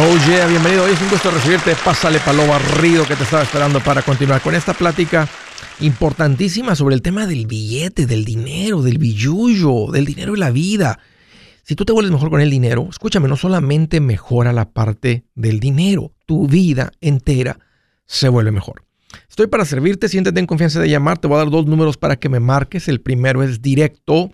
Oh yeah, bienvenido. Hoy es un gusto recibirte. Pásale palo barrido que te estaba esperando para continuar con esta plática importantísima sobre el tema del billete, del dinero, del billullo, del dinero y la vida. Si tú te vuelves mejor con el dinero, escúchame, no solamente mejora la parte del dinero, tu vida entera se vuelve mejor. Estoy para servirte, siéntete en confianza de llamar, te voy a dar dos números para que me marques. El primero es directo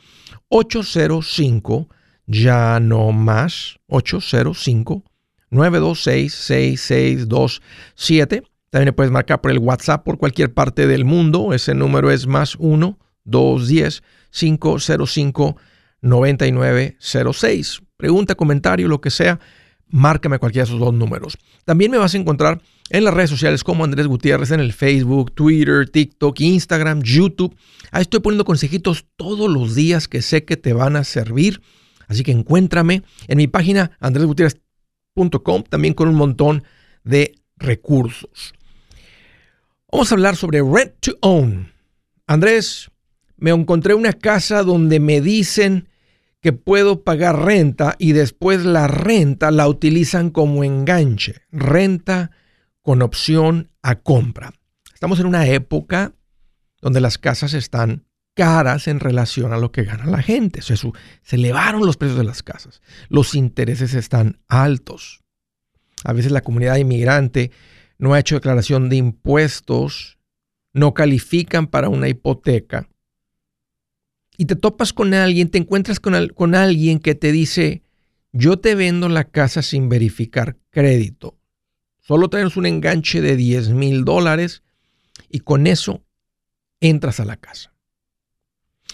805, ya no más, 805 926-6627. También le puedes marcar por el WhatsApp por cualquier parte del mundo. Ese número es más 1-210-505-9906. Pregunta, comentario, lo que sea, márcame cualquiera de esos dos números. También me vas a encontrar en las redes sociales como Andrés Gutiérrez, en el Facebook, Twitter, TikTok, Instagram, YouTube. Ahí estoy poniendo consejitos todos los días que sé que te van a servir. Así que encuéntrame en mi página Andrés También con un montón de recursos. Vamos a hablar sobre rent to own. Andrés, me encontré una casa donde me dicen que puedo pagar renta y después la renta la utilizan como enganche, renta con opción a compra. Estamos en una época donde las casas están caras en relación a lo que gana la gente. se elevaron los precios de las casas. Los intereses están altos. A veces la comunidad inmigrante no ha hecho declaración de impuestos, no califican para una hipoteca. Y te topas con alguien, te encuentras con, con alguien que te dice, yo te vendo la casa sin verificar crédito. Solo traes un enganche de 10 mil dólares y con eso entras a la casa.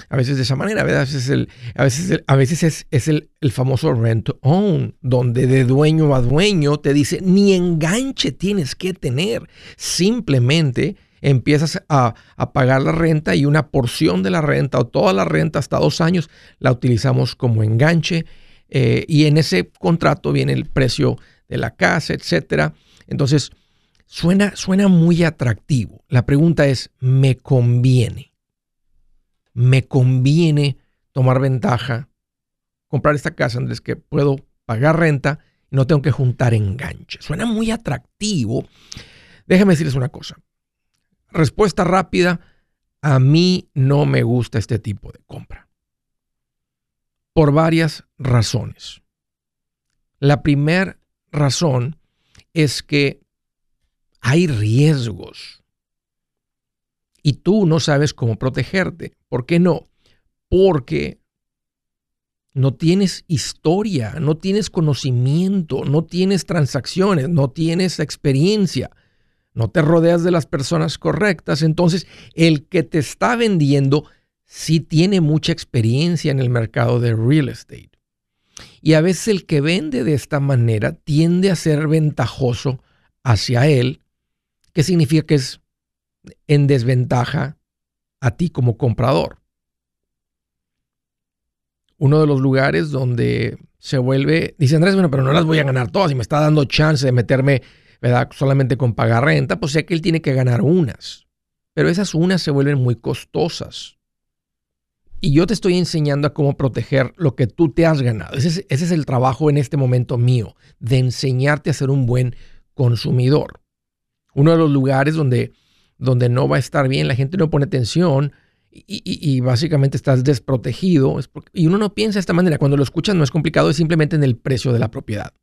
A veces de esa manera, a veces, el, a veces, a veces es, el, famoso rent own, donde de dueño a dueño te dice, ni enganche tienes que tener, simplemente empiezas a, pagar la renta y una porción de la renta o toda la renta hasta dos años la utilizamos como enganche eh, y en ese contrato viene el precio de la casa, etcétera. Entonces, suena, suena muy atractivo. La pregunta es, ¿me conviene? Me conviene tomar ventaja, comprar esta casa, Andrés, que puedo pagar renta y no tengo que juntar enganche. Suena muy atractivo. Déjame decirles una cosa. Respuesta rápida, a mí no me gusta este tipo de compra. Por varias razones. La primera razón es que hay riesgos y tú no sabes cómo protegerte. ¿Por qué no? Porque no tienes historia, no tienes conocimiento, no tienes transacciones, no tienes experiencia, no te rodeas de las personas correctas. Entonces, el que te está vendiendo sí tiene mucha experiencia en el mercado de real estate. Y a veces el que vende de esta manera tiende a ser ventajoso hacia él, que significa que es en desventaja a ti como comprador. Uno de los lugares donde se vuelve, dice Andrés, bueno, pero no las voy a ganar todas y me está dando chance de meterme, ¿verdad? Solamente con pagar renta, pues sé que él tiene que ganar unas. Pero esas unas se vuelven muy costosas. Y yo te estoy enseñando a cómo proteger lo que tú te has ganado. Ese es, ese es el trabajo en este momento mío, de enseñarte a ser un buen consumidor. Uno de los lugares donde donde no va a estar bien, la gente no pone atención y, básicamente estás desprotegido. y uno no piensa de esta manera. Cuando lo escuchas no es complicado, es simplemente en el precio de la propiedad.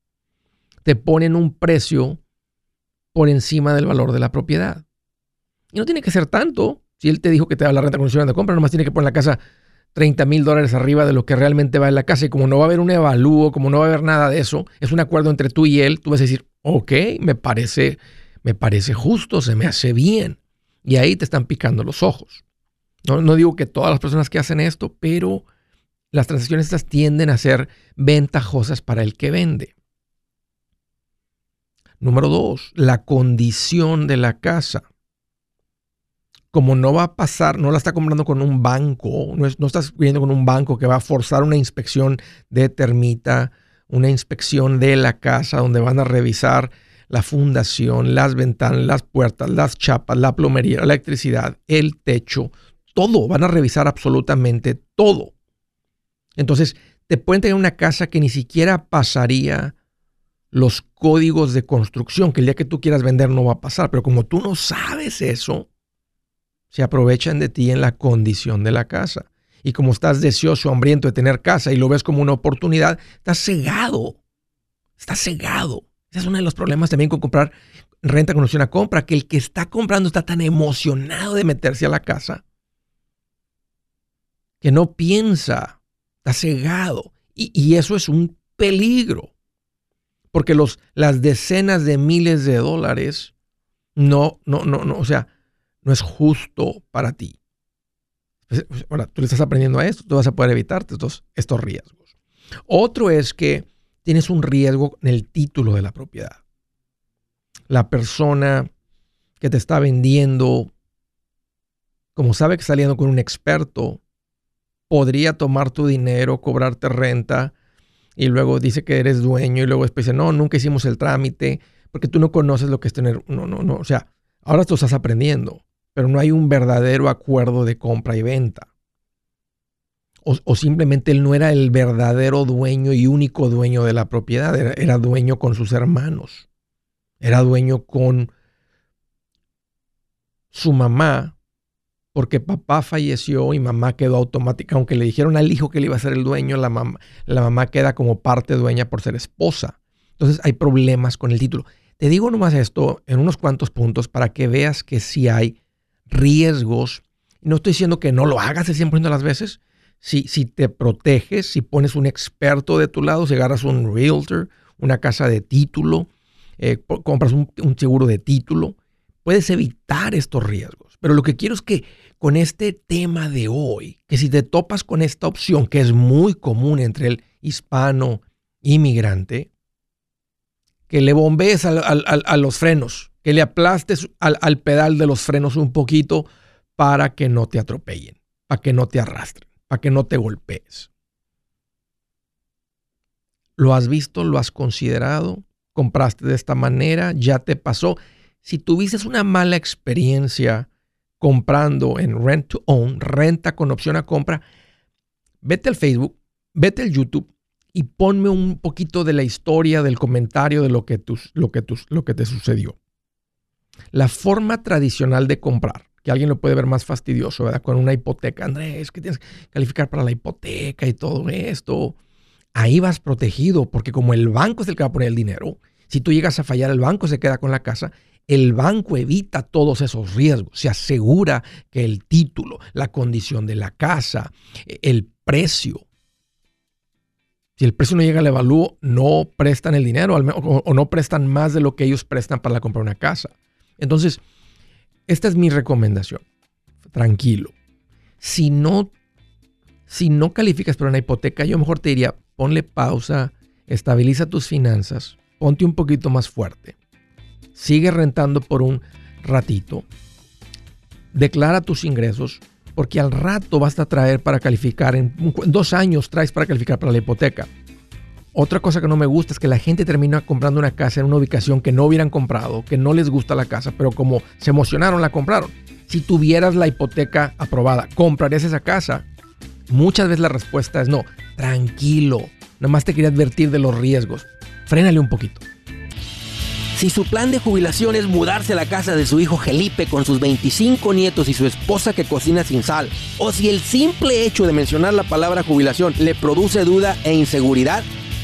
Te ponen un precio por encima del valor de la propiedad. Y no tiene que ser tanto. Si él te dijo que te da la renta condicional de compra, nomás tiene que poner la casa 30 mil dólares arriba de lo que realmente va en la casa. Y como no va a haber un evalúo, como no va a haber nada de eso, es un acuerdo entre tú y él, tú vas a decir, ok, me parece, me parece justo, se me hace bien. Y ahí te están picando los ojos. No, digo que todas las personas que hacen esto, pero las transacciones estas tienden a ser ventajosas para el que vende. Número dos, la condición de la casa. Como no va a pasar, no la está comprando con un banco, no, no estás viendo con un banco que va a forzar una inspección de termita, una inspección de la casa donde van a revisar la fundación, las ventanas, las puertas, las chapas, la plomería, la electricidad, el techo, todo. Van a revisar absolutamente todo. Entonces, te pueden tener una casa que ni siquiera pasaría los códigos de construcción, que el día que tú quieras vender no va a pasar, pero como tú no sabes eso, se aprovechan de ti en la condición de la casa. Y como estás deseoso, hambriento de tener casa y lo ves como una oportunidad, estás cegado. Estás cegado. Ese es uno de los problemas también con comprar renta con opción a compra, que el que está comprando está tan emocionado de meterse a la casa que no piensa, está cegado. Y, eso es un peligro, porque los, las decenas de miles de dólares no, no, no, no, o sea, no es justo para ti. Pues, pues, ahora, tú le estás aprendiendo a esto, tú vas a poder evitarte estos, estos riesgos. Otro es que tienes un riesgo en el título de la propiedad. La persona que te está vendiendo, como sabe que saliendo con un experto, podría tomar tu dinero, cobrarte renta y luego dice que eres dueño y luego después dice, no, nunca hicimos el trámite porque tú no conoces lo que es tener, no, no, no, o sea, ahora tú estás aprendiendo, pero no hay un verdadero acuerdo de compra y venta. O, simplemente él no era el verdadero dueño y único dueño de la propiedad, era dueño con sus hermanos, era dueño con su mamá porque papá falleció y mamá quedó automática. Aunque le dijeron al hijo que le iba a ser el dueño, la mamá, la mamá queda como parte dueña por ser esposa. Entonces hay problemas con el título. Te digo nomás esto en unos cuantos puntos para que veas que si hay riesgos. No estoy diciendo que no lo hagas el 100% de las veces. Si, te proteges, si pones un experto de tu lado, si agarras un realtor, una casa de título, eh, compras un, seguro de título, puedes evitar estos riesgos. Pero lo que quiero es que con este tema de hoy, que si te topas con esta opción, que es muy común entre el hispano inmigrante, que le bombees a los frenos, que le aplastes al, pedal de los frenos un poquito para que no te atropellen, para que no te arrastren, para que no te golpees. ¿Lo has visto? ¿Lo has considerado? ¿Compraste de esta manera? ¿Ya te pasó? Si tuviste una mala experiencia comprando en Rent to Own, renta con opción a compra, vete al Facebook, vete al YouTube y ponme un poquito de la historia, del comentario de lo que, lo que, lo que te sucedió. La forma tradicional de comprar, que alguien lo puede ver más fastidioso, ¿verdad? Con una hipoteca, Andrés, que tienes que calificar para la hipoteca y todo esto. Ahí vas protegido, porque como el banco es el que va a poner el dinero, si tú llegas a fallar, el banco se queda con la casa el banco evita todos esos riesgos, se asegura que el título, la condición de la casa, el precio, si el precio no llega al evalúo, no prestan el dinero o, no prestan más de lo que ellos prestan para comprar una casa. Entonces, esta es mi recomendación. Tranquilo. Si no, si no calificas para una hipoteca, yo mejor te diría, ponle pausa, estabiliza tus finanzas, ponte un poquito más fuerte sigue rentando por un ratito, declara tus ingresos, porque al rato vas a traer para calificar, en dos años traes para calificar para la hipoteca. Otra cosa que no me gusta es que la gente termina comprando una casa en una ubicación que no hubieran comprado, que no les gusta la casa, pero como se emocionaron la compraron. Si tuvieras la hipoteca aprobada, ¿comprarías esa casa? Muchas veces la respuesta es no. Tranquilo. Nada más te quería advertir de los riesgos. Frénale un poquito. Si su plan de jubilación es mudarse a la casa de su hijo Felipe con sus 25 nietos y su esposa que cocina sin sal, o si el simple hecho de mencionar la palabra jubilación le produce duda e inseguridad,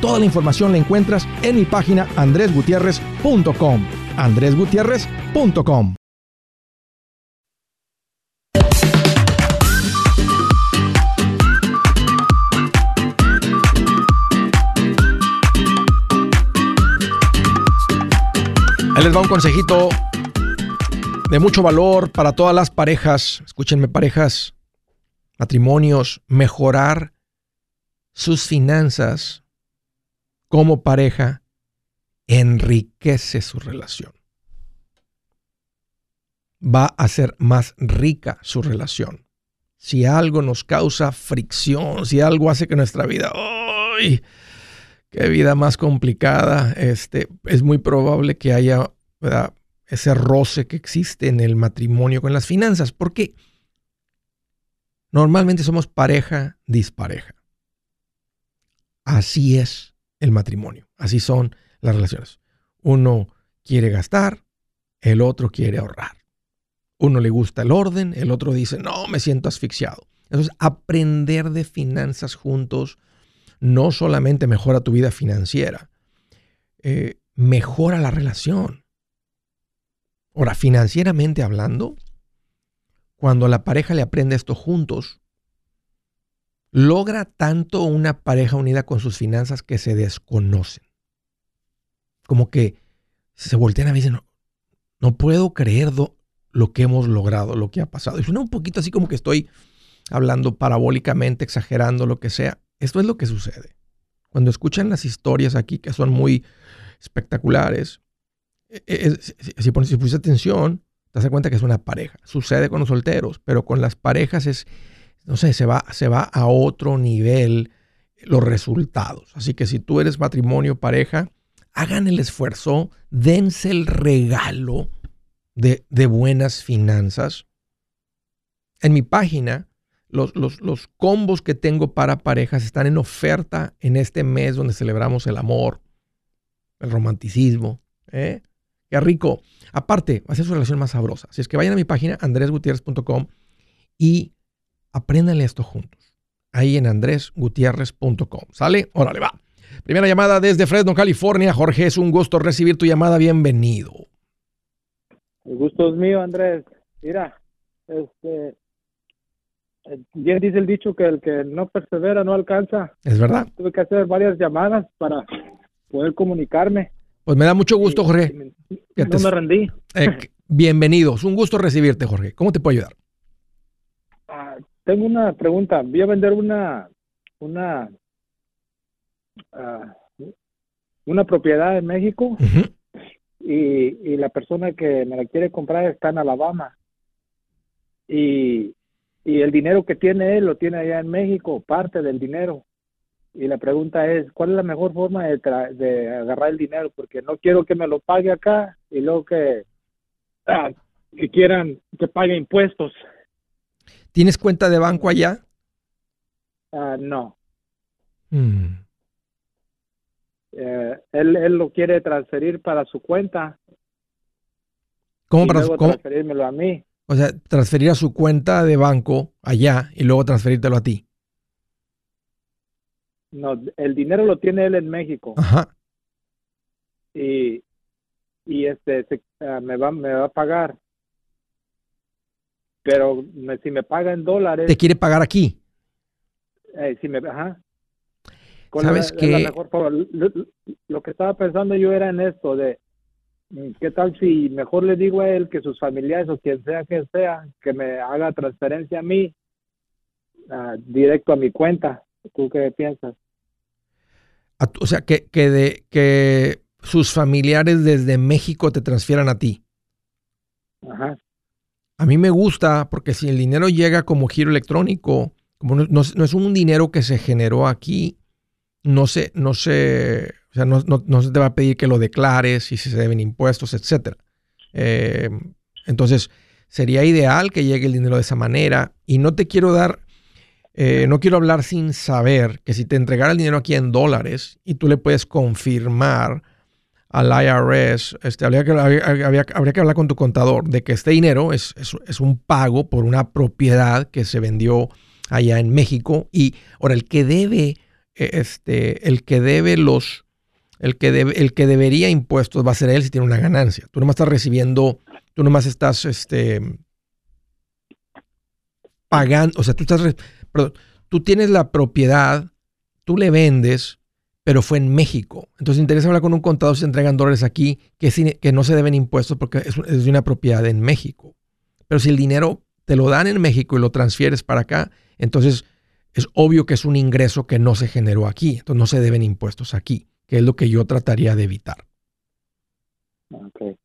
Toda la información la encuentras en mi página andresgutierrez.com. andresgutierrez.com. Ahí les va un consejito de mucho valor para todas las parejas. Escúchenme, parejas, matrimonios, mejorar sus finanzas como pareja enriquece su relación. Va a ser más rica su relación. Si algo nos causa fricción, si algo hace que nuestra vida, ¡ay! qué vida más complicada! Este, es muy probable que haya ese roce que existe en el matrimonio con las finanzas, porque normalmente somos pareja dispareja. Así es el matrimonio. Así son las relaciones. Uno quiere gastar, el otro quiere ahorrar. Uno le gusta el orden, el otro dice, no, me siento asfixiado. Entonces, aprender de finanzas juntos no solamente mejora tu vida financiera, eh, mejora la relación. Ahora, financieramente hablando, cuando la pareja le aprende esto juntos, logra tanto una pareja unida con sus finanzas que se desconocen. Como que se voltean a mí y dicen, no, puedo creer lo que hemos logrado, lo que ha pasado. Y suena un poquito así como que estoy hablando parabólicamente, exagerando, lo que sea. Esto es lo que sucede. Cuando escuchan las historias aquí que son muy espectaculares, e, e, si, pones, si pusiste atención, te das cuenta que es una pareja. Sucede con los solteros, pero con las parejas es no sé, se va, se va a otro nivel los resultados. Así que si tú eres matrimonio, pareja, hagan el esfuerzo, dense el regalo de, buenas finanzas. En mi página, los, los, combos que tengo para parejas están en oferta en este mes donde celebramos el amor, el romanticismo. ¿eh? Qué rico. Aparte, hacer su relación más sabrosa. Si es que vayan a mi página, andresgutierrez.com y Apréndanle esto juntos. Ahí en andresgutierrez.com. ¿Sale? Órale, va. Primera llamada desde Fresno, California. Jorge, es un gusto recibir tu llamada. Bienvenido. El gusto es mío, Andrés. Mira, este, bien dice el dicho que el que no persevera no alcanza. Es verdad. Tuve que hacer varias llamadas para poder comunicarme. Pues me da mucho gusto, Jorge. no me rendí. Eh, bienvenido. Es un gusto recibirte, Jorge. ¿Cómo te puedo ayudar? Tengo una pregunta. Voy a vender una una ah, una propiedad en México y, y, la persona que me la quiere comprar está en Alabama y, y el dinero que tiene él lo tiene allá en México, parte del dinero. Y la pregunta es, ¿cuál es la mejor forma de, de agarrar el dinero? Porque no quiero que me lo pague acá y luego que, ah, que quieran que pague impuestos. ¿Tienes cuenta de banco allá? Uh, no. Hmm. Eh, él, él, lo quiere transferir para su cuenta. ¿Cómo para luego transferírmelo a mí? O sea, transferir a su cuenta de banco allá y luego transferírtelo a ti. No, el dinero lo tiene él en México. Ajá. Y, y este uh, me va me va a pagar pero si me paga en dólares... ¿Te quiere pagar aquí? Eh, si me, ajá. ¿Sabes que lo, que estaba pensando yo era en esto de mm, qué tal si mejor le digo a él que sus familiares o quien sea que sea que me haga transferencia a mí directo a mi cuenta. ¿Tú qué piensas? o sea, que, que, de, que sus familiares desde México te transfieran a ti. Ajá. A mí me gusta porque si el dinero llega como giro electrónico, como no, es un dinero que se generó aquí, no se, no se, o sea, no, se te va a pedir que lo declares y si se deben impuestos, etc. Eh, entonces, sería ideal que llegue el dinero de esa manera y no te quiero dar, eh, no quiero hablar sin saber que si te entregara el dinero aquí en dólares y tú le puedes confirmar al IRS, este, habría, que, habría, que hablar con tu contador de que este dinero es, es, un pago por una propiedad que se vendió allá en México y ahora el que debe, e, este, el que debe los, el que, debe, el que debería impuestos va a ser él si tiene una ganancia. Tú nomás estás recibiendo, tú nomás estás, este, pagando, o sea, tú estás, tú tienes la propiedad, tú le vendes, pero fue en México. Entonces interesa hablar con un contador si se entregan dólares aquí que, no se deben impuestos porque es, es una propiedad en México. Pero si el dinero te lo dan en México y lo transfieres para acá, entonces es obvio que es un ingreso que no se generó aquí. Entonces no se deben impuestos aquí, que es lo que yo trataría de evitar. Ok.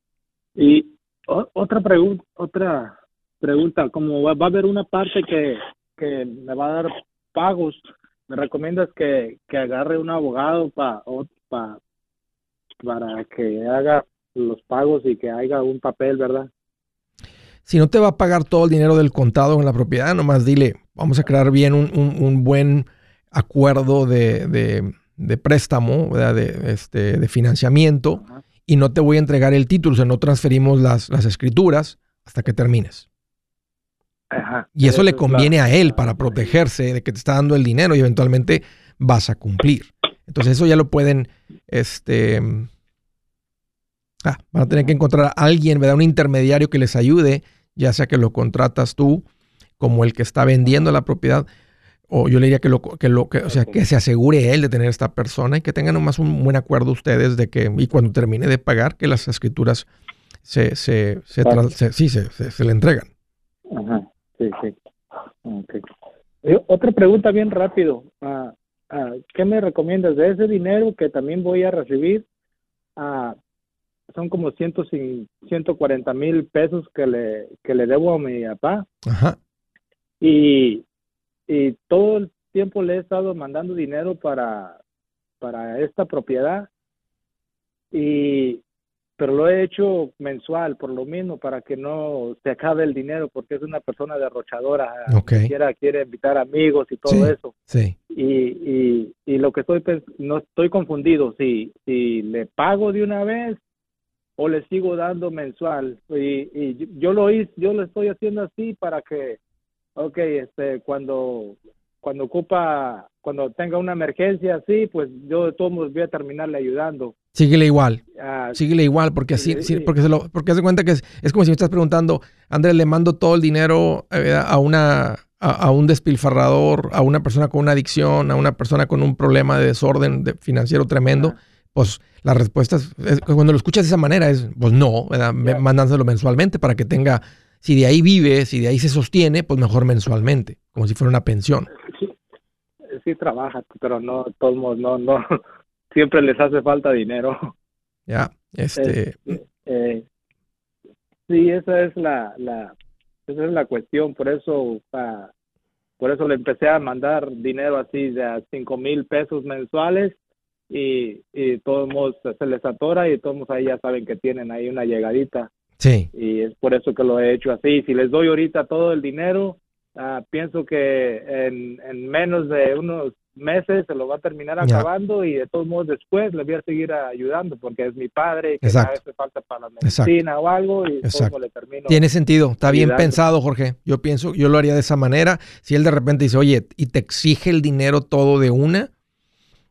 Y otra pregunta, otra pregunta, como va, a haber una parte que, que me va a dar pagos me recomiendas que, agarre un abogado para para que haga los pagos y que haga un papel, ¿verdad? Si no te va a pagar todo el dinero del contado en la propiedad, nomás dile, vamos a crear bien un, buen acuerdo de, préstamo, De, este, de financiamiento, y no te voy a entregar el título, o sea, no transferimos las, las escrituras hasta que termines y eso, le conviene a él para protegerse de que te está dando el dinero y eventualmente vas a cumplir. Entonces eso ya lo pueden, este, ah, van a tener que encontrar a alguien, ¿verdad? Un intermediario que les ayude, ya sea que lo contratas tú como el que está vendiendo la propiedad, o yo le diría que lo, que lo, que, o sea, que se asegure él de tener esta persona y que tengan nomás un buen acuerdo ustedes de que, y cuando termine de pagar, que las escrituras se, se, se, sí, se, se, le entregan. Ajá. Sí, sí. Okay. Otra pregunta bien rápido. Uh, ¿Qué me recomiendas de ese dinero que también voy a recibir? Uh, son como ciento, 140 mil pesos que le, que le debo a mi papá. Ajá. Y, y todo el tiempo le he estado mandando dinero para, para esta propiedad. Y pero lo he hecho mensual por lo mismo para que no se acabe el dinero porque es una persona derrochadora okay. quiera quiere invitar amigos y todo eso sí. y, y, y lo que estoy no estoy confundido si si le pago de una vez o le sigo dando mensual y, y yo lo hice yo lo estoy haciendo así para que okay este cuando cuando ocupa cuando tenga una emergencia así pues yo de todos modos voy a terminarle ayudando Síguele igual. Ah, síguele igual, porque así, porque se lo, porque hace cuenta que es, como si me estás preguntando, Andrés, le mando todo el dinero eh, a una a, un despilfarrador, a una persona con una adicción, a una persona con un problema de desorden financiero tremendo. Pues la respuesta es, cuando lo escuchas de esa manera es, pues no, mandándolo mensualmente para que tenga, si de ahí vive, si de ahí se sostiene, pues mejor mensualmente, como si fuera una pensión. Sí, trabaja, pero no, todos no, no, siempre les hace falta dinero. Ya, este... Eh, sí, esa es la, la, esa es la cuestión, por eso, por eso le empecé a mandar dinero así de a cinco mil pesos mensuales y, y todos se les atora y todos ahí ya saben que tienen ahí una llegadita. Sí. Y es por eso que lo he hecho así. Si les doy ahorita todo el dinero, uh, pienso que en, en menos de unos meses se lo va a terminar acabando y de todos modos después le voy a seguir ayudando porque es mi padre que a veces falta para la medicina o algo y todo le termino. Tiene sentido, está bien pensado Jorge. Yo pienso, yo lo haría de esa manera. Si él de repente dice, oye, y te exige el dinero todo de una,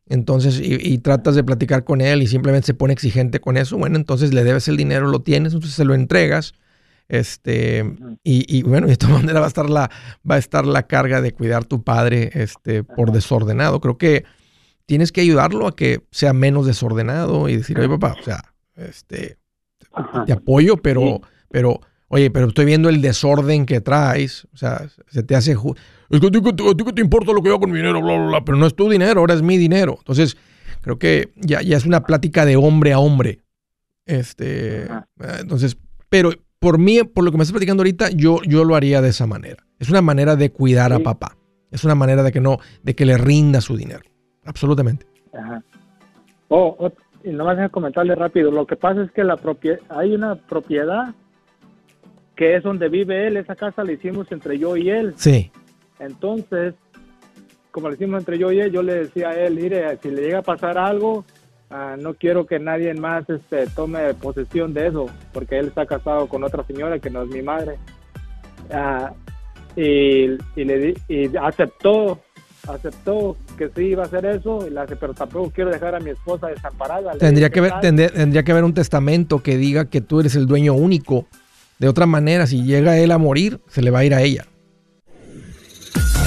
entonces, y, tratas de platicar con él y simplemente se pone exigente con eso, bueno, entonces le debes el dinero, lo tienes, entonces se lo entregas este, y, bueno, de esta manera va a estar la, va a estar la carga de cuidar tu padre este, por desordenado. Creo que tienes que ayudarlo a que sea menos desordenado y decir, oye papá, o sea, este, te apoyo, pero, pero, oye, pero estoy viendo el desorden que traes, o sea, se te hace... Es que a ti, te importa lo que yo hago con mi dinero, bla, bla, bla, pero no es tu dinero, ahora es mi dinero. Entonces, creo que ya, ya es una plática de hombre a hombre. Este, entonces, pero por mí, por lo que me estás platicando ahorita, yo, yo lo haría de esa manera. Es una manera de cuidar a papá. Es una manera de que no, de que le rinda su dinero. Absolutamente. Ajá. Oh, oh y no vas a comentarle rápido. Lo que pasa es que la propiedad, hay una propiedad que es donde vive él. Esa casa la hicimos entre yo y él. Sí. Entonces, como le hicimos entre yo y él, yo le decía a él, mire, si le llega a pasar algo, ah, no quiero que nadie más este, tome posesión de eso, porque él está casado con otra señora que no es mi madre. Ah, y, le y aceptó aceptó que sí iba a hacer eso, pero tampoco quiero dejar a mi esposa desamparada. Tendría que, ver, tendría que haber un testamento que diga que tú eres el dueño único. De otra manera, si llega él a morir, se le va a ir a ella.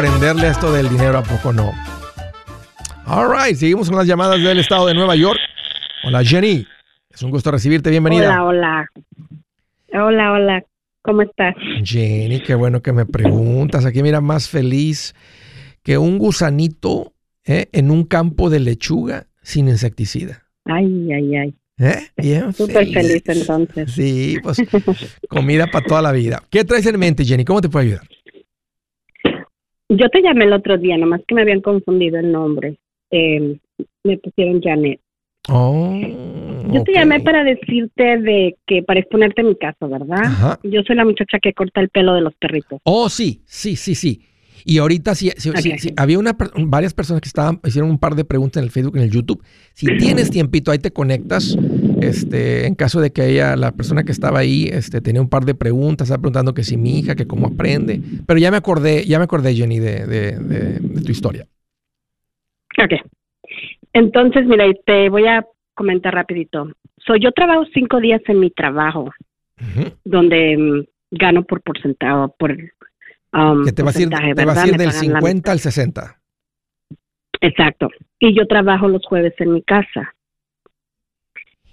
Aprenderle esto del dinero, ¿a poco no? All right, seguimos con las llamadas del estado de Nueva York. Hola, Jenny. Es un gusto recibirte. Bienvenida. Hola, hola. Hola, hola. ¿Cómo estás? Jenny, qué bueno que me preguntas. Aquí mira, más feliz que un gusanito ¿eh? en un campo de lechuga sin insecticida. Ay, ay, ay. ¿Eh? Bien Súper feliz entonces. Sí, pues comida para toda la vida. ¿Qué traes en mente, Jenny? ¿Cómo te puedo ayudar? Yo te llamé el otro día, nomás que me habían confundido el nombre. Eh, me pusieron Janet. Oh, Yo te llamé para decirte de que para exponerte mi caso, ¿verdad? Yo soy la muchacha que corta el pelo de los perritos. Oh, sí, sí, sí, sí. Y ahorita sí, había una, varias personas que estaban, hicieron un par de preguntas en el Facebook, en el YouTube. Si tienes tiempito, ahí te conectas. Este, en caso de que ella, la persona que estaba ahí, este, tenía un par de preguntas, estaba preguntando que si mi hija, que cómo aprende. Pero ya me acordé, ya me acordé, Jenny, de, de, tu historia. Ok. Entonces, mira, te voy a comentar rapidito. Soy yo trabajo cinco días en mi trabajo, donde mm, gano por porcentaje, por Um, que te va a ir, te a ir del 50 al 60. Exacto. Y yo trabajo los jueves en mi casa.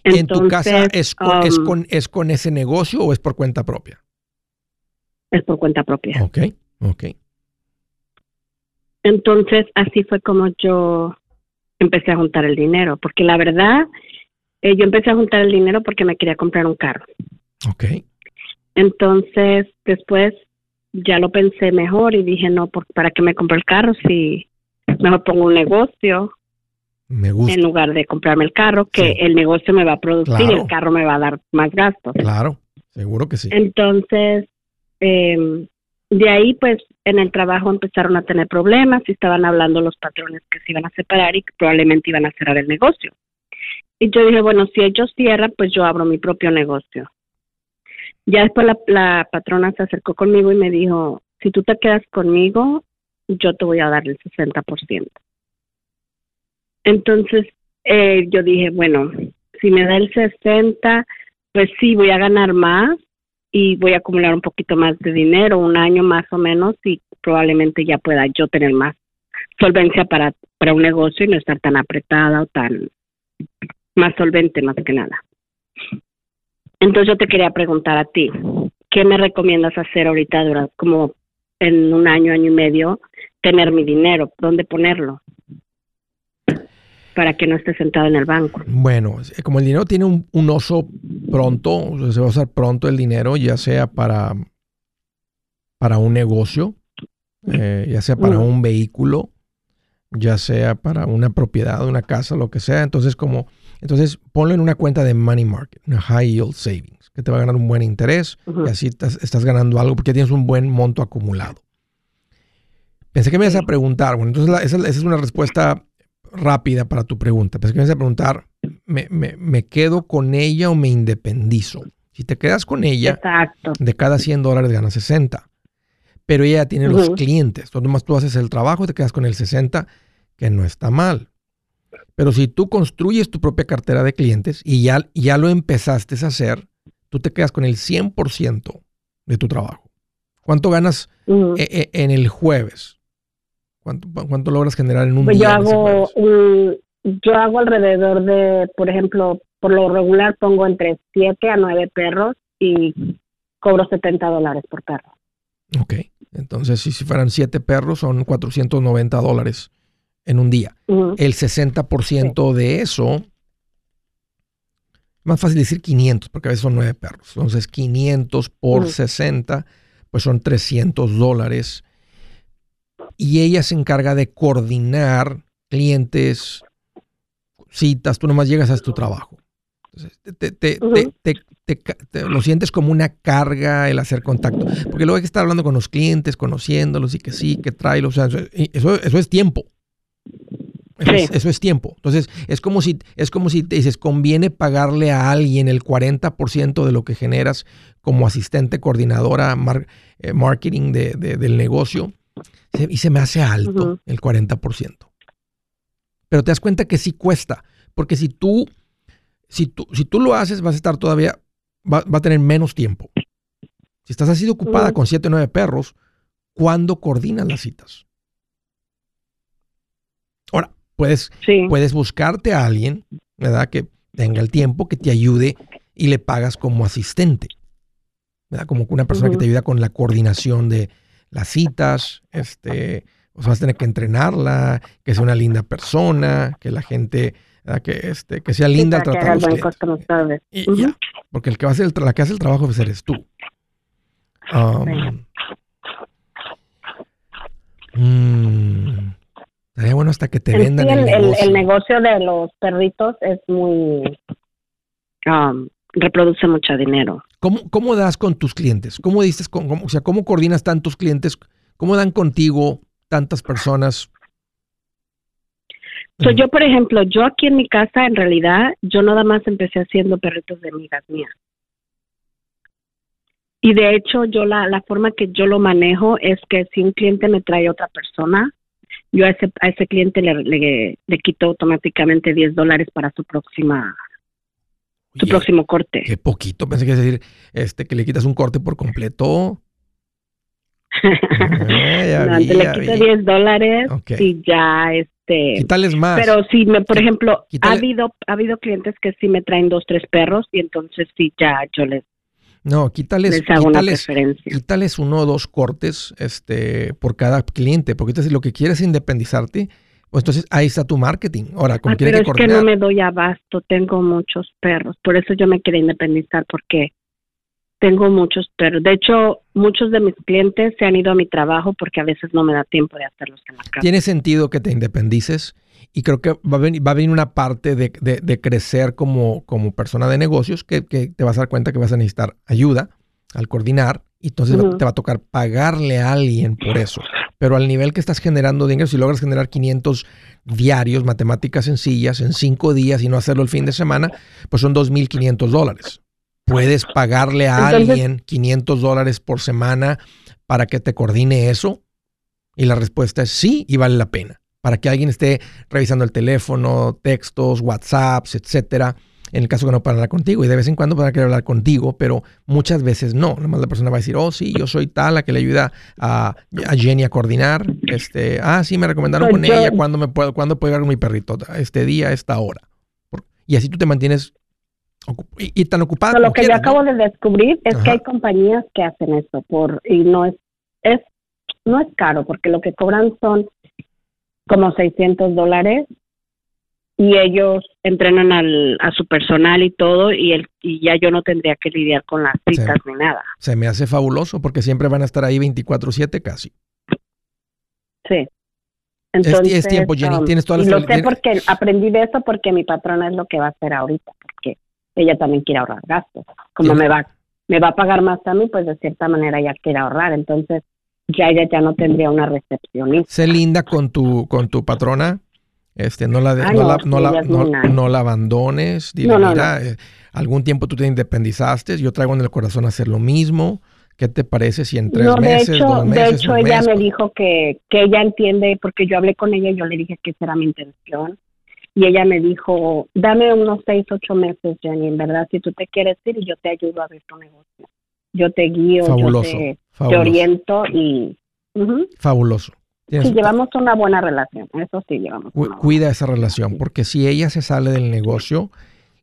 ¿En tu casa es con, es, um, con, es con ese negocio o es por cuenta propia? Es por cuenta propia. Ok, ok. Entonces, así fue como yo empecé a juntar el dinero, porque la verdad, eh, yo empecé a juntar el dinero porque me quería comprar un carro. Ok. Entonces, después ya lo pensé mejor y dije, no, ¿para qué me compro el carro si mejor pongo un negocio? Me gusta. En lugar de comprarme el carro, que el negocio me va a producir y el carro me va a dar más gastos. Claro, seguro que sí. Entonces, eh, de ahí, pues, en el trabajo empezaron a tener problemas y estaban hablando los patrones que se iban a separar y que probablemente iban a cerrar el negocio. Y yo dije, bueno, si ellos cierran, pues yo abro mi propio negocio. Ya después la, patrona se acercó conmigo y me dijo, si tú te quedas conmigo, yo te voy a dar el 60%. Entonces eh, yo dije, bueno, si me da el 60, pues sí, voy a ganar más y voy a acumular un poquito más de dinero, un año más o menos, y probablemente ya pueda yo tener más solvencia para, para un negocio y no estar tan apretada o tan más solvente más que nada. Entonces yo te quería preguntar a ti, ¿qué me recomiendas hacer ahorita durante como en un año, año y medio, tener mi dinero? ¿Dónde ponerlo? para que no esté sentado en el banco. Bueno, como el dinero tiene un, un oso pronto, se va a usar pronto el dinero, ya sea para, para un negocio, eh, ya sea para un vehículo, ya sea para una propiedad, una casa, lo que sea. Entonces, como, entonces ponlo en una cuenta de money market, una high yield savings, que te va a ganar un buen interés y así estás, ganando algo porque tienes un buen monto acumulado. Pensé que me ibas a preguntar, bueno, entonces esa, es una respuesta rápida para tu pregunta. Pensé que me ibas a preguntar, ¿me, me, quedo con ella o me independizo? Si te quedas con ella, de cada 100 dólares ganas 60 pero ella tiene los clientes. Entonces, más tú haces el trabajo y te quedas con el 60, que no está mal. Pero si tú construyes tu propia cartera de clientes y ya, ya lo empezaste a hacer, tú te quedas con el 100% de tu trabajo. ¿Cuánto ganas e, e, en el jueves? ¿Cuánto, ¿Cuánto, logras generar en un pues día? Yo hago, yo hago alrededor de, por ejemplo, por lo regular pongo entre 7 a 9 perros y cobro 70 dólares por perro. Ok. Entonces, si, fueran siete perros, son 490 dólares en un día. El 60% de eso, más fácil decir 500, porque a veces son nueve perros. Entonces, 500 por 60, pues son 300 dólares. Y ella se encarga de coordinar clientes, citas, tú nomás llegas a tu trabajo. Entonces, te, lo sientes como una carga el hacer contacto. Porque luego hay que estar hablando con los clientes, conociéndolos y que sí, que trae O sea, eso, eso es tiempo. Eso, es, tiempo. Entonces, es como si, es como si te dices, conviene pagarle a alguien el 40% de lo que generas como asistente coordinadora eh, marketing de, del negocio. Y se me hace alto el 40%. Pero te das cuenta que sí cuesta. Porque si tú, si tú, si tú lo haces, vas a estar todavía va, a tener menos tiempo. Si estás así ocupada con siete o nueve perros, ¿cuándo coordinas las citas? Puedes, puedes buscarte a alguien, ¿verdad? Que tenga el tiempo, que te ayude y le pagas como asistente. ¿verdad? Como una persona que te ayuda con la coordinación de las citas, este, o sea, vas a tener que entrenarla, que sea una linda persona, que la gente que, este, que sea linda sí, tratar los Y, ya, porque el que va a hacer el la que hace el trabajo pues eres tú. Um, mm, estaría bueno hasta que te vendan el, el, negocio. el, negocio. de los perritos es muy... Um, reproduce mucho dinero. ¿Cómo, ¿Cómo das con tus clientes? ¿Cómo dices, cómo, o sea, cómo coordinas tantos clientes? ¿Cómo dan contigo tantas personas yo, por ejemplo, yo aquí en mi casa, en realidad, yo nada más empecé haciendo perritos de amigas mías. Y de hecho, yo la, la forma que yo lo manejo es que si un cliente me trae otra persona, yo a ese, a ese cliente le, le, quito automáticamente 10 dólares para su próxima su próximo corte. Qué poquito, pensé que decir este que le quitas un corte por completo. no, te le quito 10 dólares y ya es este, más. Pero sí, me, por ejemplo, ha habido ha habido clientes que sí me traen dos, tres perros y entonces sí, ya yo les no, quítales, quítales, uno o dos cortes este, por cada cliente, porque si lo que quieres es independizarte, pues entonces ahí está tu marketing. Ahora, como pero es que no me doy abasto, tengo muchos perros, por eso yo me quería independizar, porque tengo muchos perros. De hecho, muchos de mis clientes se han ido a mi trabajo porque a veces no me da tiempo de hacerlos en la casa. Tiene sentido que te independices y creo que va a venir, va a venir una parte de, de, crecer como, como persona de negocios que, que, te vas a dar cuenta que vas a necesitar ayuda al coordinar y entonces te va a tocar pagarle a alguien por eso. Pero al nivel que estás generando dinero, si logras generar 500 diarios, matemáticas sencillas, en cinco días y no hacerlo el fin de semana, pues son 2.500 dólares ¿Puedes pagarle a alguien 500 dólares por semana para que te coordine eso? Y la respuesta es sí y vale la pena. Para que alguien esté revisando el teléfono, textos, WhatsApps, etcétera. En el caso que no pueda hablar contigo. Y de vez en cuando podrá querer hablar contigo, pero muchas veces no. Nada más la persona va a decir, oh, sí, yo soy tal, la que le ayuda a, Jenny a coordinar. Este, ah, sí, me recomendaron con ella cuando me puedo, cuando puedo ir con mi perrito, este día, esta hora. Y así tú te mantienes y, tan ocupado. lo que yo acabo de descubrir es que hay compañías que hacen eso por y no es es no es caro porque lo que cobran son como 600 dólares y ellos entrenan al, a su personal y todo y, el, y ya yo no tendría que lidiar con las citas ni nada. Se me hace fabuloso porque siempre van a estar ahí 24/7 casi. Sí. Entonces, es, tiempo, Jenny. Um, Tienes todas las y lo sé porque aprendí de eso porque mi patrona es lo que va a hacer ahorita, porque ella también quiere ahorrar gastos. Como me va me va a pagar más a mí, pues de cierta manera ella quiere ahorrar. Entonces ya ella ya no tendría una recepcionista. Sé linda con tu con tu patrona este, no la, no, la, no, la, no, la abandones. Dile, mira, eh, algún tiempo tú te independizaste, yo traigo en el corazón hacer lo mismo. ¿Qué te parece si en tres meses, dos meses? De hecho, ella me dijo que, que ella entiende, porque yo hablé con ella y yo le dije que esa era mi intención. Y ella me dijo, dame unos seis, ocho meses, Jenny, en verdad, si tú te quieres ir, yo te ayudo a ver tu negocio. Yo te guío, yo te, oriento y... Fabuloso. Sí, llevamos una buena relación, eso sí, llevamos. cuida esa relación, porque si ella se sale del negocio,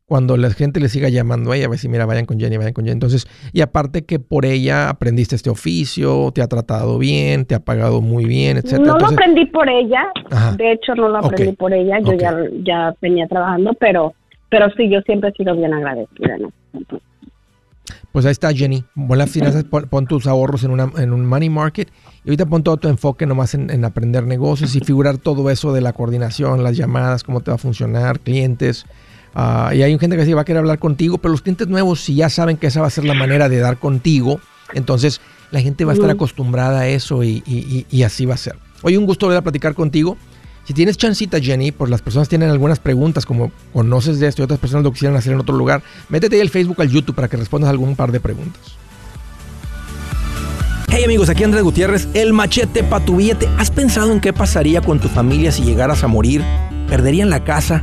cuando la gente le siga llamando a ella, a ver si mira, vayan con Jenny, vayan con Jenny. Entonces, y aparte que por ella aprendiste este oficio, te ha tratado bien, te ha pagado muy bien, etcétera. No lo aprendí por ella, de hecho no lo aprendí por ella, yo ya, ya venía trabajando, pero, pero sí, yo siempre he sido bien agradecida. ¿no? Pues ahí está Jenny, buenas finanzas, pon, tus ahorros en, una, en un money market y ahorita pon todo tu enfoque nomás en, aprender negocios y figurar todo eso de la coordinación, las llamadas, cómo te va a funcionar, clientes. Ah, y hay gente que sí va a querer hablar contigo, pero los clientes nuevos, si ya saben que esa va a ser la manera de dar contigo, entonces la gente va a estar acostumbrada a eso y, así va a ser. Hoy un gusto volver a platicar contigo. Si tienes chancita, Jenny, pues las personas tienen algunas preguntas, como conoces de esto y otras personas lo quisieran hacer en otro lugar, métete ahí al Facebook, al YouTube para que respondas algún par de preguntas. Hey amigos, aquí Andrés Gutiérrez, el machete para tu billete. ¿Has pensado en qué pasaría con tu familia si llegaras a morir? ¿Perderían la casa?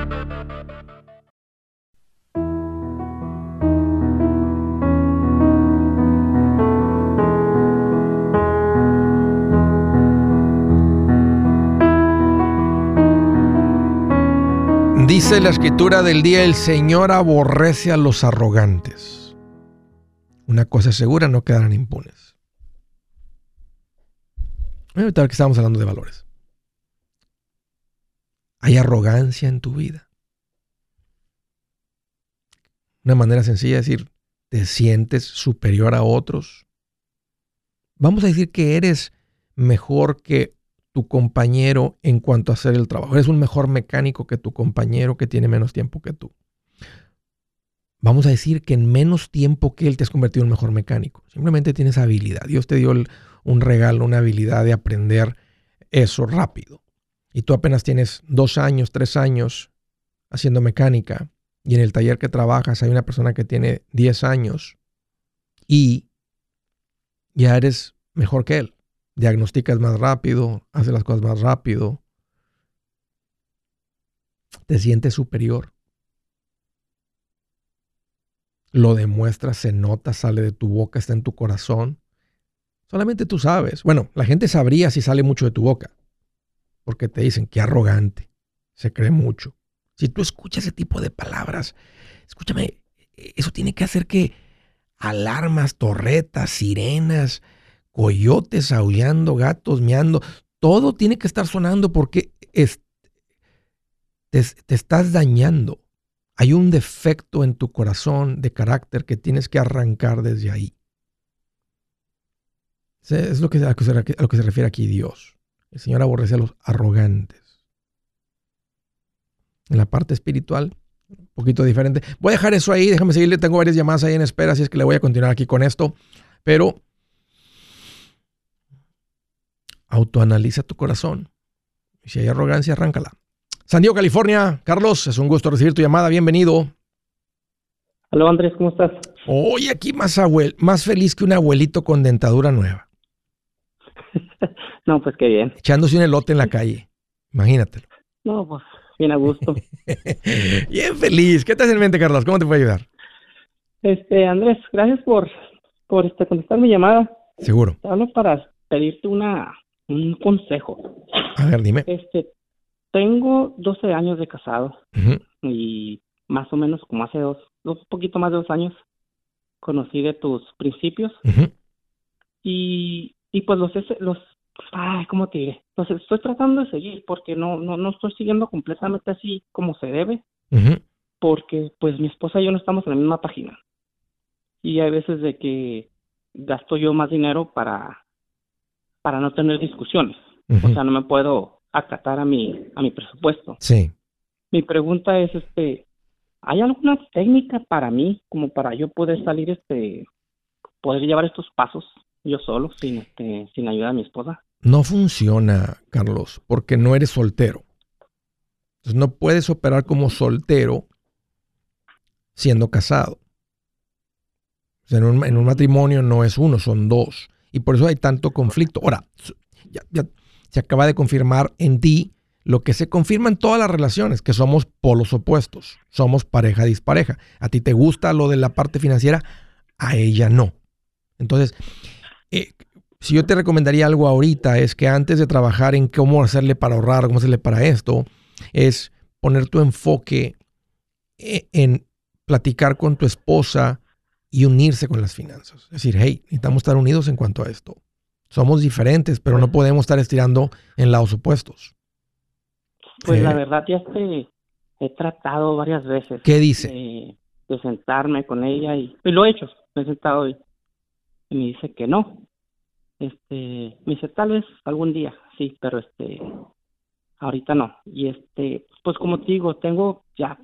Dice la escritura del día, el Señor aborrece a los arrogantes una cosa segura, no quedarán impunes. Ahorita que estamos hablando de valores. Hay arrogancia en tu vida. Una manera sencilla de decir, te sientes superior a otros. Vamos a decir que eres mejor que tu compañero en cuanto a hacer el trabajo. Eres un mejor mecánico que tu compañero que tiene menos tiempo que tú vamos a decir que en menos tiempo que él te has convertido en mejor mecánico. Simplemente tienes habilidad. Dios te dio un regalo, una habilidad de aprender eso rápido. Y tú apenas tienes dos años, tres años haciendo mecánica y en el taller que trabajas hay una persona que tiene diez años y ya eres mejor que él. Diagnosticas más rápido, haces las cosas más rápido, te sientes superior lo demuestras, se nota, sale de tu boca, está en tu corazón. Solamente tú sabes. Bueno, la gente sabría si sale mucho de tu boca, porque te dicen, qué arrogante, se cree mucho. Si tú escuchas ese tipo de palabras, escúchame, eso tiene que hacer que alarmas, torretas, sirenas, coyotes aullando, gatos meando, todo tiene que estar sonando porque te estás dañando. Hay un defecto en tu corazón de carácter que tienes que arrancar desde ahí. Es lo que, a, lo que se, refiere aquí Dios. El Señor aborrece a los arrogantes. En la parte espiritual, un poquito diferente. Voy a dejar eso ahí, déjame seguirle, tengo varias llamadas ahí en espera, así es que le voy a continuar aquí con esto. Pero autoanaliza tu corazón. Si hay arrogancia, arráncala. San Diego, California. Carlos, es un gusto recibir tu llamada. Bienvenido. Hola Andrés, ¿cómo estás? Hoy aquí más, abuel más feliz que un abuelito con dentadura nueva. no, pues qué bien. Echándose un elote en la calle. Imagínatelo. No, pues bien a gusto. bien feliz. ¿Qué te hace en mente, Carlos? ¿Cómo te puedo ayudar? Este, Andrés, gracias por, por este, contestar mi llamada. Seguro. Te hablo para pedirte una, un consejo. A ver, dime. Este, tengo 12 años de casado y más o menos como hace dos, un poquito más de dos años, conocí de tus principios y, y pues los, los, ay, ¿cómo te diré? Los estoy tratando de seguir porque no, no, no estoy siguiendo completamente así como se debe, porque pues mi esposa y yo no estamos en la misma página y hay veces de que gasto yo más dinero para, para no tener discusiones, o sea, no me puedo acatar a mi, a mi presupuesto. Sí. Mi pregunta es, este, ¿hay alguna técnica para mí como para yo poder salir, este, poder llevar estos pasos yo solo, sin, este, sin ayuda de mi esposa? No funciona, Carlos, porque no eres soltero. Entonces no puedes operar como soltero siendo casado. en, un, en, un, matrimonio no es uno, son dos. Y por eso hay tanto conflicto. Ahora, ya, se acaba de confirmar en ti lo que se confirma en todas las relaciones, que somos polos opuestos, somos pareja dispareja. A ti te gusta lo de la parte financiera, a ella no. Entonces, eh, si yo te recomendaría algo ahorita es que antes de trabajar en cómo hacerle para ahorrar, cómo hacerle para esto, es poner tu enfoque eh, en platicar con tu esposa y unirse con las finanzas. Es decir, hey, necesitamos estar unidos en cuanto a esto. Somos diferentes, pero no podemos estar estirando en lados opuestos. Pues la verdad ya te he tratado varias veces. ¿Qué dice? De, sentarme con ella y, lo he hecho. Me he sentado y, me dice que no. Este, me dice tal vez algún día, sí, pero este, ahorita no. Y este, pues como te digo, tengo ya.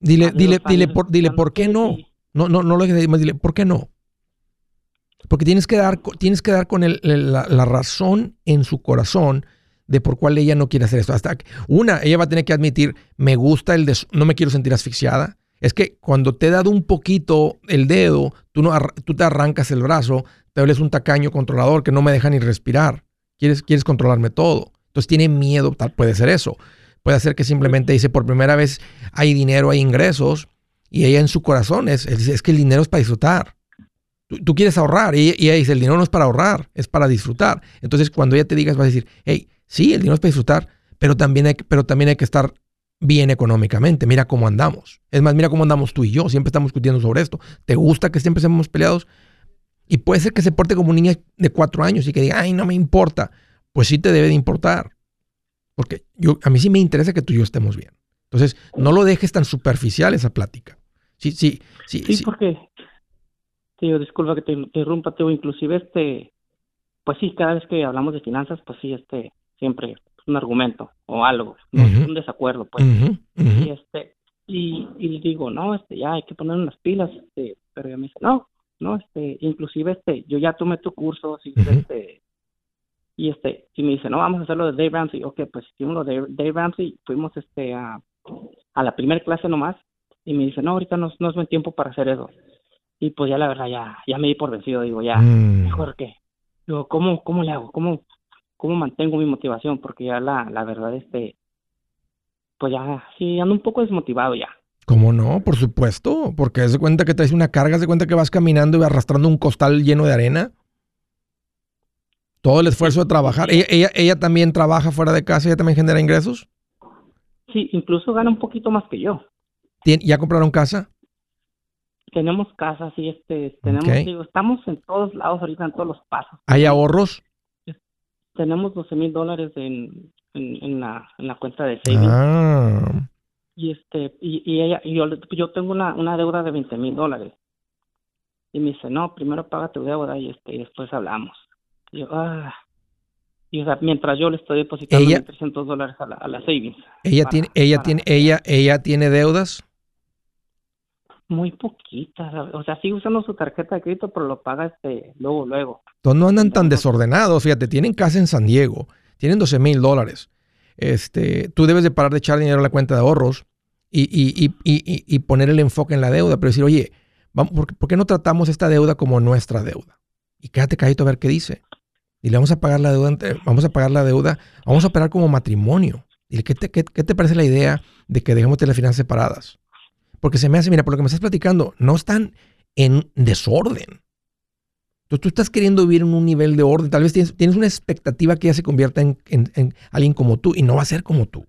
Dile, dile, dile, por, dile, ¿por qué no? No, no, no lo dejes de dile, ¿por qué no? Porque tienes que dar, tienes que dar con la, razón en su corazón de por cuál ella no quiere hacer esto. Hasta una, ella va a tener que admitir, me gusta el de, no me quiero sentir asfixiada. Es que cuando te he dado un poquito el dedo, tú, no, tú te arrancas el brazo, te hables un tacaño controlador que no me deja ni respirar. Quieres, quieres controlarme todo. Entonces tiene miedo, tal, puede ser eso. Puede ser que simplemente dice, por primera vez hay dinero, hay ingresos, y ella en su corazón es, es que el dinero es para disfrutar. Tú, quieres ahorrar y, ella dice, el dinero no es para ahorrar, es para disfrutar. Entonces, cuando ella te digas, vas a decir, hey, sí, el dinero es para disfrutar, pero también hay, pero también hay que estar bien económicamente. Mira cómo andamos. Es más, mira cómo andamos tú y yo. Siempre estamos discutiendo sobre esto. ¿Te gusta que siempre seamos peleados? Y puede ser que se porte como niña de cuatro años y que diga, ay, no me importa. Pues sí te debe de importar. Porque yo, a mí sí me interesa que tú y yo estemos bien. Entonces, no lo dejes tan superficial esa plática. Sí, sí, sí. Sí, sí. porque Tío, disculpa que te interrumpa, tío, inclusive este, pues sí, cada vez que hablamos de finanzas, pues sí, este, siempre es un argumento o algo, un desacuerdo, pues. Y este, y, y digo, no, este, ya hay que poner unas pilas, este, pero ella me dice, no, no, este, inclusive este, yo ya tomé tu curso, este, y este, y me dice, no, vamos a hacerlo de Dave Ramsey, ok, pues hicimos lo de Dave Ramsey, fuimos este a, a la primera clase nomás, y me dice, no, ahorita no, no es buen tiempo para hacer eso y pues ya la verdad ya, ya me di por vencido, digo, ya, mm. mejor que, digo, ¿cómo, cómo le hago? ¿Cómo, cómo mantengo mi motivación? Porque ya la, la verdad, este, pues ya, sí, ando un poco desmotivado ya. ¿Cómo no? Por supuesto, porque se cuenta que traes una carga, se cuenta que vas caminando y arrastrando un costal lleno de arena. Todo el esfuerzo de trabajar. ¿Ella, ella, ella también trabaja fuera de casa? ¿Ella también genera ingresos? Sí, incluso gana un poquito más que yo. ¿Ya compraron casa? tenemos casas y este, tenemos, digo, estamos en todos lados ahorita, en todos los pasos. ¿Hay ahorros? Tenemos 12 mil dólares en, en, la, en la cuenta de savings. Ah. Y este, y, y ella, y yo, yo tengo una, una deuda de 20 mil dólares. Y me dice, no, primero paga tu deuda y este, y después hablamos. Y yo, ah. Y o sea, mientras yo le estoy depositando 300 dólares a la, a la savings. Ella tiene, ella tiene, ella, ella tiene deudas. Muy poquita, o sea, sigue usando su tarjeta de crédito, pero lo paga este, luego, luego. Entonces no andan tan desordenados, fíjate, tienen casa en San Diego, tienen 12 mil dólares. Este, tú debes de parar de echar dinero a la cuenta de ahorros y, y, y, y poner el enfoque en la deuda, pero decir, oye, vamos, ¿por, qué no tratamos esta deuda como nuestra deuda? Y quédate callito a ver qué dice. Y le vamos a pagar la deuda, vamos a pagar la deuda, vamos a operar como matrimonio. Dile, ¿qué te, qué, te parece la idea de que dejemos las finanzas separadas? Porque se me hace, mira, por lo que me estás platicando, no están en desorden. Entonces tú estás queriendo vivir en un nivel de orden. Tal vez tienes, una expectativa que ella se convierta en, alguien como tú y no va a ser como tú.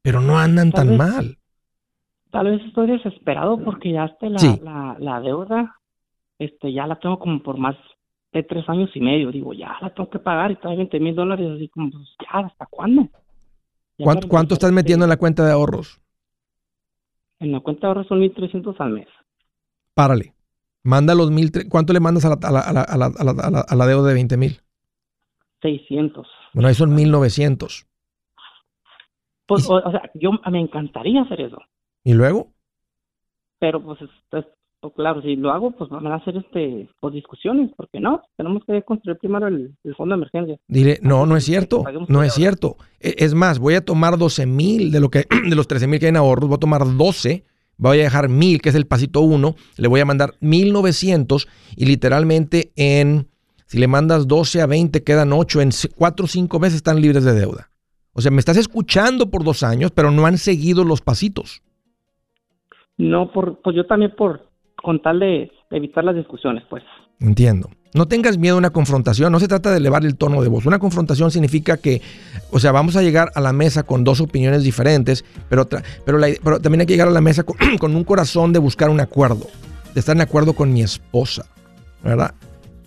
Pero no andan tan mal. Tal vez estoy desesperado porque ya esté la, la, deuda, este, ya la tengo como por más de tres años y medio. Digo, ya la tengo que pagar y trae 20 mil dólares. Así como, pues, ya, ¿hasta cuándo? ¿Cuánto, estás metiendo en la cuenta de ahorros? En la cuenta de ahorros son 1.300 al mes. Párale. Manda los mil, ¿Cuánto le mandas a la, a la, a la, a la, a la deuda de 20 mil? 600. Bueno, ahí son 1900. Pues, o, sea, yo me encantaría hacer eso. ¿Y luego? Pero pues, pues, claro, si lo hago, pues van a hacer este, pues, discusiones, porque no, tenemos que construir primero el, fondo de emergencia. Dile, no, no es cierto, no es cierto. E, es más, voy a tomar 12 mil de lo que, de los 13 mil que hay en ahorros, voy a tomar 12 voy a dejar mil, que es el pasito uno, le voy a mandar 1900 y literalmente en, si le mandas 12 a 20, quedan 8, en 4 o 5 meses están libres de deuda. O sea, me estás escuchando por dos años, pero no han seguido los pasitos. No, por, pues yo también por con tal de evitar las discusiones, pues. Entiendo. No tengas miedo a una confrontación, no se trata de elevar el tono de voz. Una confrontación significa que, o sea, vamos a llegar a la mesa con dos opiniones diferentes, pero, pero, también hay que llegar a la mesa con, un corazón de buscar un acuerdo, de estar en acuerdo con mi esposa, ¿verdad?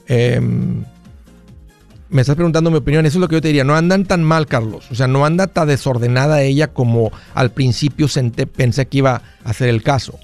Em, me estás preguntando mi opinión, eso es lo que yo te diría, no andan tan mal, Carlos, o sea, no anda tan desordenada ella como al principio pensé que iba a hacer el caso.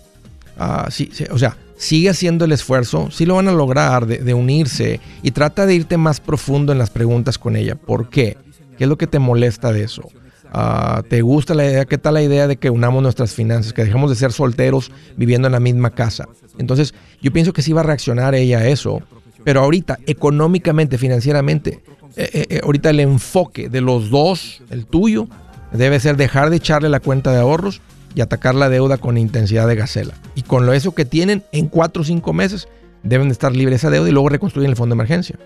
Ah, sí, o sea, sigue haciendo el esfuerzo, sí lo van a lograr de, unirse y trata de irte más profundo en las preguntas con ella. ¿Por qué? ¿Qué es lo que te molesta de eso? Ah, ¿Te gusta la idea? ¿Qué tal la idea de que unamos nuestras finanzas, que dejemos de ser solteros viviendo en la misma casa? Entonces, yo pienso que sí va a reaccionar ella a eso, pero ahorita, económicamente, financieramente, eh, eh, eh, ahorita el enfoque de los dos, el tuyo, debe ser dejar de echarle la cuenta de ahorros y atacar la deuda con intensidad de gacela. Y con lo eso que tienen, en cuatro o cinco meses deben de estar libres esa deuda y luego reconstruir el fondo de emergencia.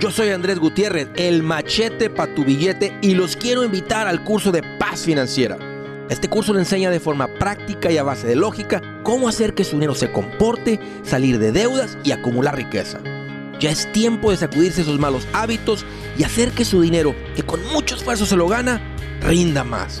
Yo soy Andrés Gutiérrez, el machete para tu billete y los quiero invitar al curso de paz financiera. Este curso le enseña de forma práctica y a base de lógica cómo hacer que su dinero se comporte, salir de deudas y acumular riqueza. Ya es tiempo de sacudirse esos malos hábitos y hacer que su dinero, que con mucho esfuerzo se lo gana, rinda más.